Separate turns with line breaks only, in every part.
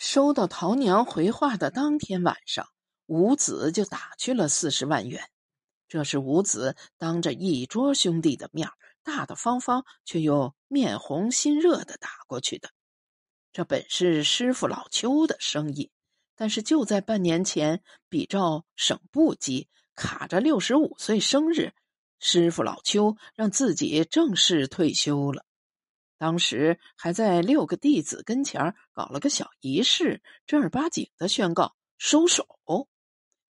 收到陶娘回话的当天晚上，吴子就打去了四十万元。这是吴子当着一桌兄弟的面大大方方却又面红心热的打过去的。这本是师傅老邱的生意，但是就在半年前，比照省部级卡着六十五岁生日，师傅老邱让自己正式退休了。当时还在六个弟子跟前搞了个小仪式，正儿八经的宣告收手。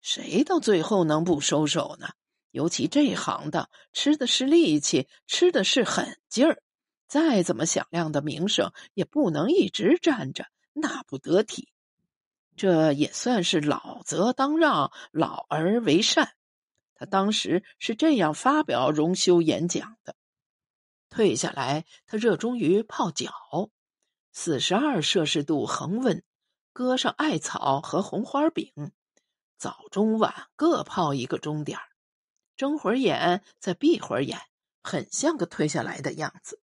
谁到最后能不收手呢？尤其这行的，吃的是力气，吃的是狠劲儿。再怎么响亮的名声，也不能一直站着，那不得体。这也算是老则当让，老而为善。他当时是这样发表荣休演讲的。退下来，他热衷于泡脚，四十二摄氏度恒温，搁上艾草和红花饼，早中晚各泡一个钟点睁会儿眼再闭会儿眼，很像个退下来的样子。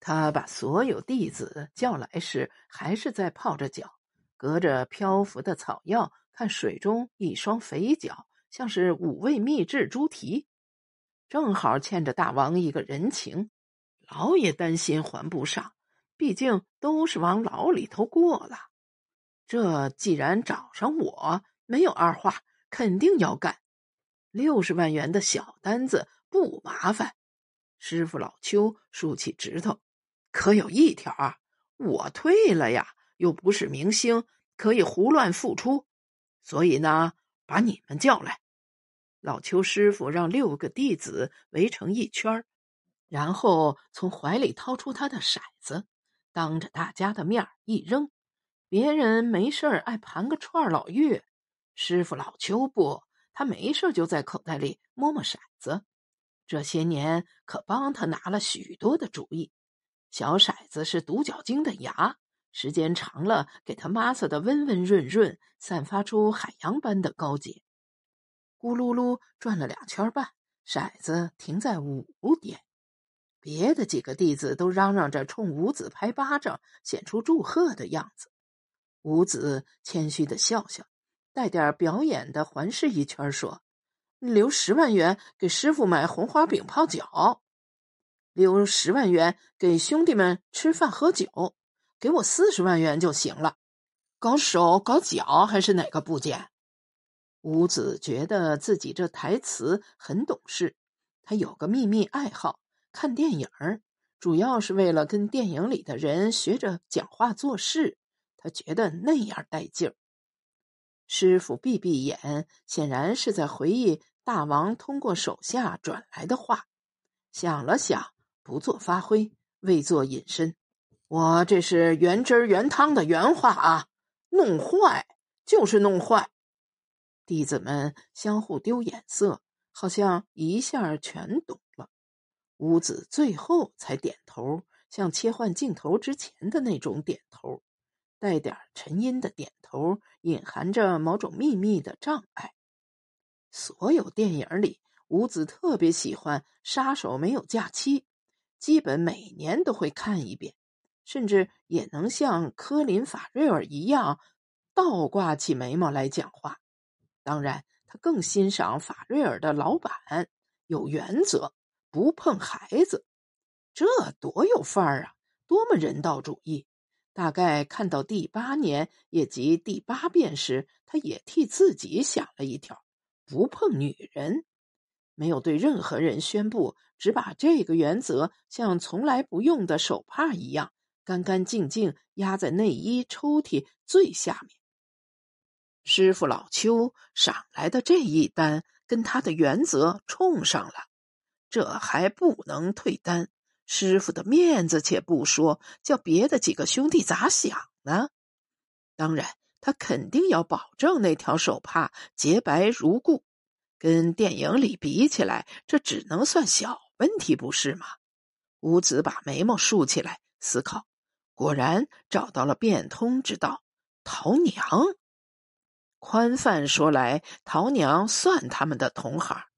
他把所有弟子叫来时，还是在泡着脚，隔着漂浮的草药，看水中一双肥脚，像是五味秘制猪蹄，正好欠着大王一个人情。老也担心还不上，毕竟都是往牢里头过了。这既然找上我，没有二话，肯定要干。六十万元的小单子不麻烦。师傅老邱竖起指头，可有一条啊，我退了呀，又不是明星，可以胡乱付出。所以呢，把你们叫来。老邱师傅让六个弟子围成一圈儿。然后从怀里掏出他的骰子，当着大家的面一扔。别人没事爱盘个串老玉，师傅老邱不，他没事就在口袋里摸摸骰子。这些年可帮他拿了许多的主意。小骰子是独角鲸的牙，时间长了给他抹擦的温温润润，散发出海洋般的高洁。咕噜噜转了两圈半，骰子停在五点。别的几个弟子都嚷嚷着冲五子拍巴掌，显出祝贺的样子。五子谦虚的笑笑，带点表演的环视一圈，说：“留十万元给师傅买红花饼泡脚，留十万元给兄弟们吃饭喝酒，给我四十万元就行了。搞手搞脚还是哪个部件？”五子觉得自己这台词很懂事，他有个秘密爱好。看电影儿，主要是为了跟电影里的人学着讲话做事。他觉得那样带劲儿。师傅闭闭眼，显然是在回忆大王通过手下转来的话。想了想，不做发挥，未做隐身。我这是原汁原汤的原话啊！弄坏就是弄坏。弟子们相互丢眼色，好像一下全懂。屋子最后才点头，像切换镜头之前的那种点头，带点沉音的点头，隐含着某种秘密的障碍。所有电影里，吴子特别喜欢《杀手没有假期》，基本每年都会看一遍，甚至也能像科林·法瑞尔一样倒挂起眉毛来讲话。当然，他更欣赏法瑞尔的老板有原则。不碰孩子，这多有范儿啊！多么人道主义！大概看到第八年，也即第八遍时，他也替自己想了一条：不碰女人，没有对任何人宣布，只把这个原则像从来不用的手帕一样，干干净净压在内衣抽屉最下面。师傅老邱赏来的这一单，跟他的原则冲上了。这还不能退单，师傅的面子且不说，叫别的几个兄弟咋想呢？当然，他肯定要保证那条手帕洁白如故。跟电影里比起来，这只能算小问题，不是吗？吴子把眉毛竖起来思考，果然找到了变通之道。陶娘，宽泛说来，陶娘算他们的同行。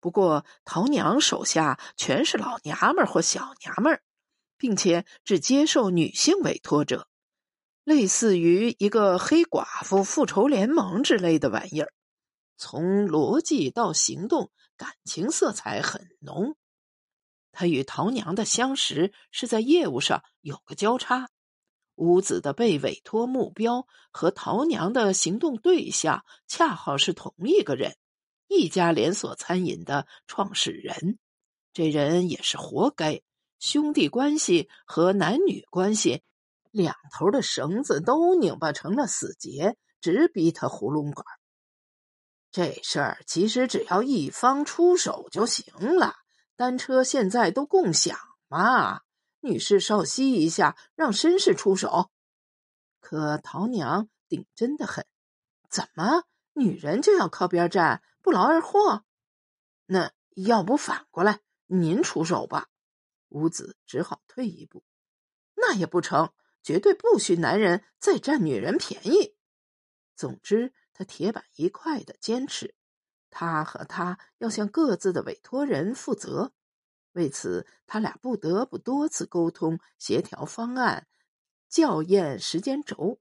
不过，陶娘手下全是老娘们或小娘们并且只接受女性委托者。类似于一个黑寡妇复仇联盟之类的玩意儿。从逻辑到行动，感情色彩很浓。他与陶娘的相识是在业务上有个交叉。屋子的被委托目标和陶娘的行动对象恰好是同一个人，一家连锁餐饮的创始人。这人也是活该，兄弟关系和男女关系两头的绳子都拧巴成了死结，直逼他囫囵管。这事儿其实只要一方出手就行了，单车现在都共享嘛。女士稍息一下，让绅士出手。可陶娘顶真的很，怎么女人就要靠边站，不劳而获？那要不反过来，您出手吧。五子只好退一步。那也不成，绝对不许男人再占女人便宜。总之，他铁板一块的坚持，他和他要向各自的委托人负责。为此，他俩不得不多次沟通、协调方案、校验时间轴，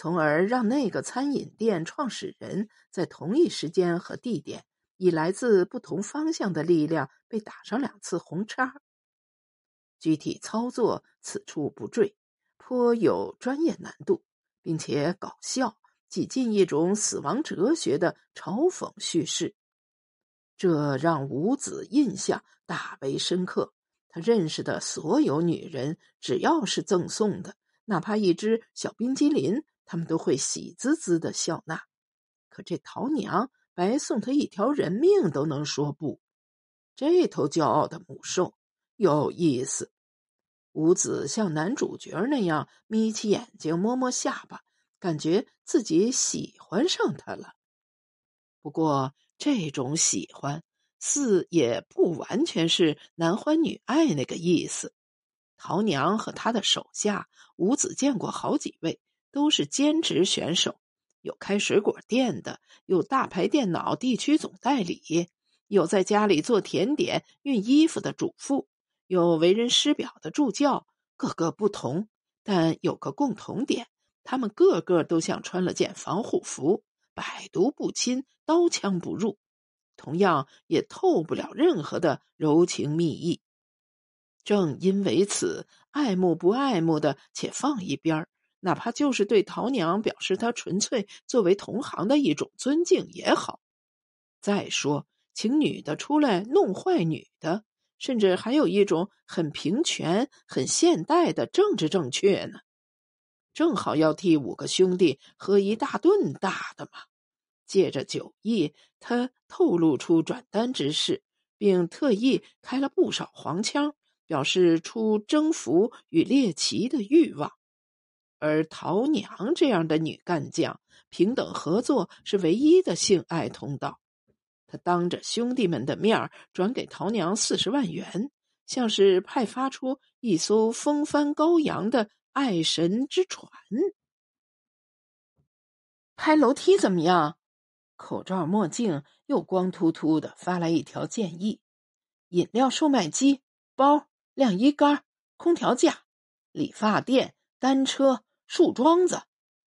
从而让那个餐饮店创始人在同一时间和地点，以来自不同方向的力量被打上两次红叉。具体操作此处不赘，颇有专业难度，并且搞笑，几近一种死亡哲学的嘲讽叙事。这让五子印象大为深刻。他认识的所有女人，只要是赠送的，哪怕一只小冰激凌，他们都会喜滋滋的笑纳。可这陶娘白送他一条人命都能说不，这头骄傲的母兽有意思。五子像男主角那样眯起眼睛，摸摸下巴，感觉自己喜欢上他了。不过。这种喜欢，似也不完全是男欢女爱那个意思。陶娘和他的手下五子见过好几位，都是兼职选手，有开水果店的，有大牌电脑地区总代理，有在家里做甜点、熨衣服的主妇，有为人师表的助教，个个不同，但有个共同点，他们个个都像穿了件防护服。百毒不侵，刀枪不入，同样也透不了任何的柔情蜜意。正因为此，爱慕不爱慕的且放一边哪怕就是对陶娘表示他纯粹作为同行的一种尊敬也好。再说，请女的出来弄坏女的，甚至还有一种很平权、很现代的政治正确呢。正好要替五个兄弟喝一大顿大的嘛！借着酒意，他透露出转单之事，并特意开了不少黄腔，表示出征服与猎奇的欲望。而陶娘这样的女干将，平等合作是唯一的性爱通道。他当着兄弟们的面转给陶娘四十万元，像是派发出一艘风帆高扬的。爱神之船，拍楼梯怎么样？口罩墨镜又光秃秃的，发来一条建议：饮料售卖机、包、晾衣杆、空调架、理发店、单车、树桩子。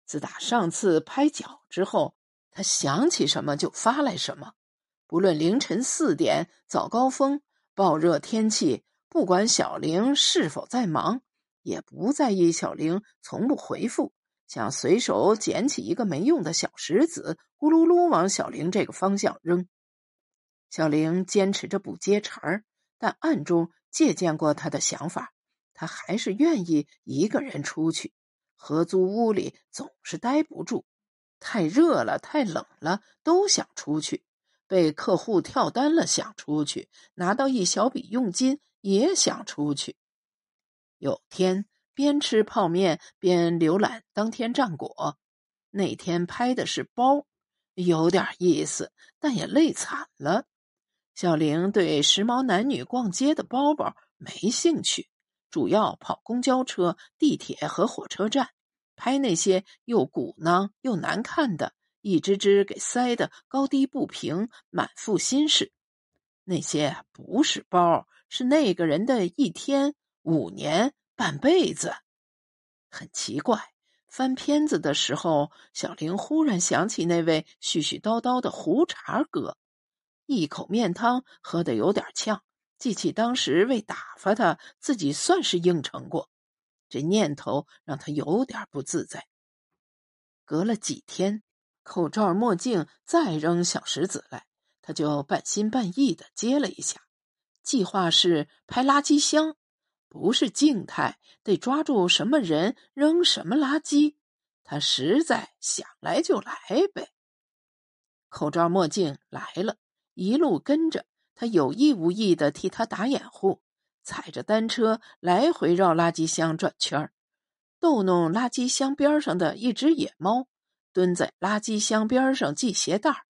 自打上次拍脚之后，他想起什么就发来什么。不论凌晨四点、早高峰、暴热天气，不管小玲是否在忙。也不在意小玲从不回复，想随手捡起一个没用的小石子，咕噜噜往小玲这个方向扔。小玲坚持着不接茬儿，但暗中借鉴过他的想法，他还是愿意一个人出去。合租屋里总是待不住，太热了，太冷了，都想出去。被客户跳单了，想出去，拿到一小笔佣金也想出去。有天边吃泡面边浏览当天战果，那天拍的是包，有点意思，但也累惨了。小玲对时髦男女逛街的包包没兴趣，主要跑公交车、地铁和火车站，拍那些又鼓囊又难看的，一只只给塞的高低不平、满腹心事。那些不是包，是那个人的一天。五年半辈子，很奇怪，翻片子的时候，小玲忽然想起那位絮絮叨叨的胡茬哥，一口面汤喝得有点呛。记起当时为打发他，自己算是应承过，这念头让他有点不自在。隔了几天，口罩、墨镜再扔小石子来，他就半心半意的接了一下。计划是拍垃圾箱。不是静态，得抓住什么人扔什么垃圾。他实在想来就来呗。口罩墨镜来了，一路跟着他，有意无意的替他打掩护，踩着单车来回绕垃圾箱转圈，逗弄垃圾箱边上的一只野猫，蹲在垃圾箱边上系鞋带儿。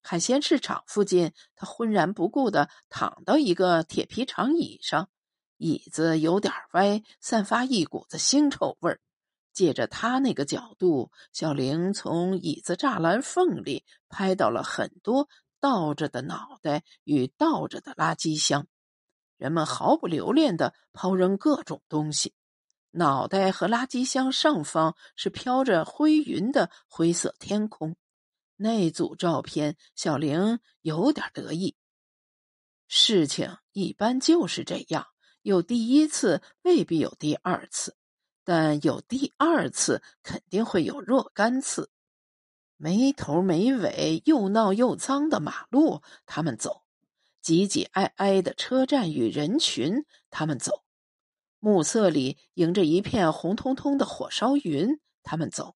海鲜市场附近，他浑然不顾的躺到一个铁皮长椅上。椅子有点歪，散发一股子腥臭味儿。借着他那个角度，小玲从椅子栅栏缝里拍到了很多倒着的脑袋与倒着的垃圾箱。人们毫不留恋的抛扔各种东西。脑袋和垃圾箱上方是飘着灰云的灰色天空。那组照片，小玲有点得意。事情一般就是这样。有第一次，未必有第二次，但有第二次，肯定会有若干次。没头没尾、又闹又脏的马路，他们走；挤挤挨挨的车站与人群，他们走；暮色里迎着一片红彤彤的火烧云，他们走；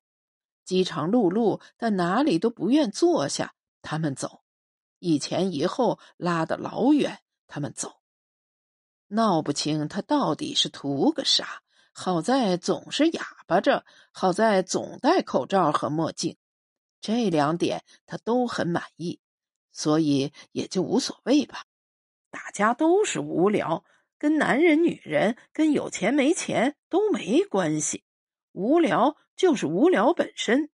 饥肠辘辘但哪里都不愿坐下，他们走；一前一后拉得老远，他们走。闹不清他到底是图个啥，好在总是哑巴着，好在总戴口罩和墨镜，这两点他都很满意，所以也就无所谓吧。大家都是无聊，跟男人、女人、跟有钱没钱都没关系，无聊就是无聊本身。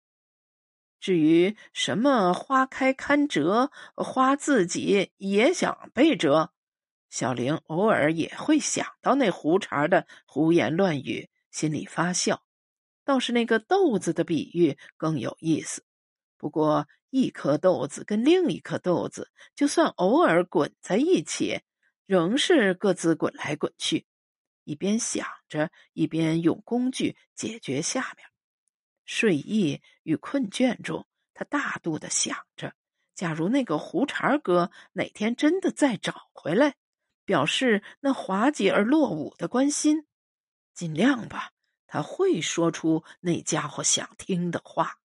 至于什么花开堪折，花自己也想被折。小玲偶尔也会想到那胡茬的胡言乱语，心里发笑。倒是那个豆子的比喻更有意思。不过，一颗豆子跟另一颗豆子，就算偶尔滚在一起，仍是各自滚来滚去。一边想着，一边用工具解决下面睡意与困倦中，他大度的想着：假如那个胡茬哥哪天真的再找回来。表示那滑稽而落伍的关心，尽量吧，他会说出那家伙想听的话。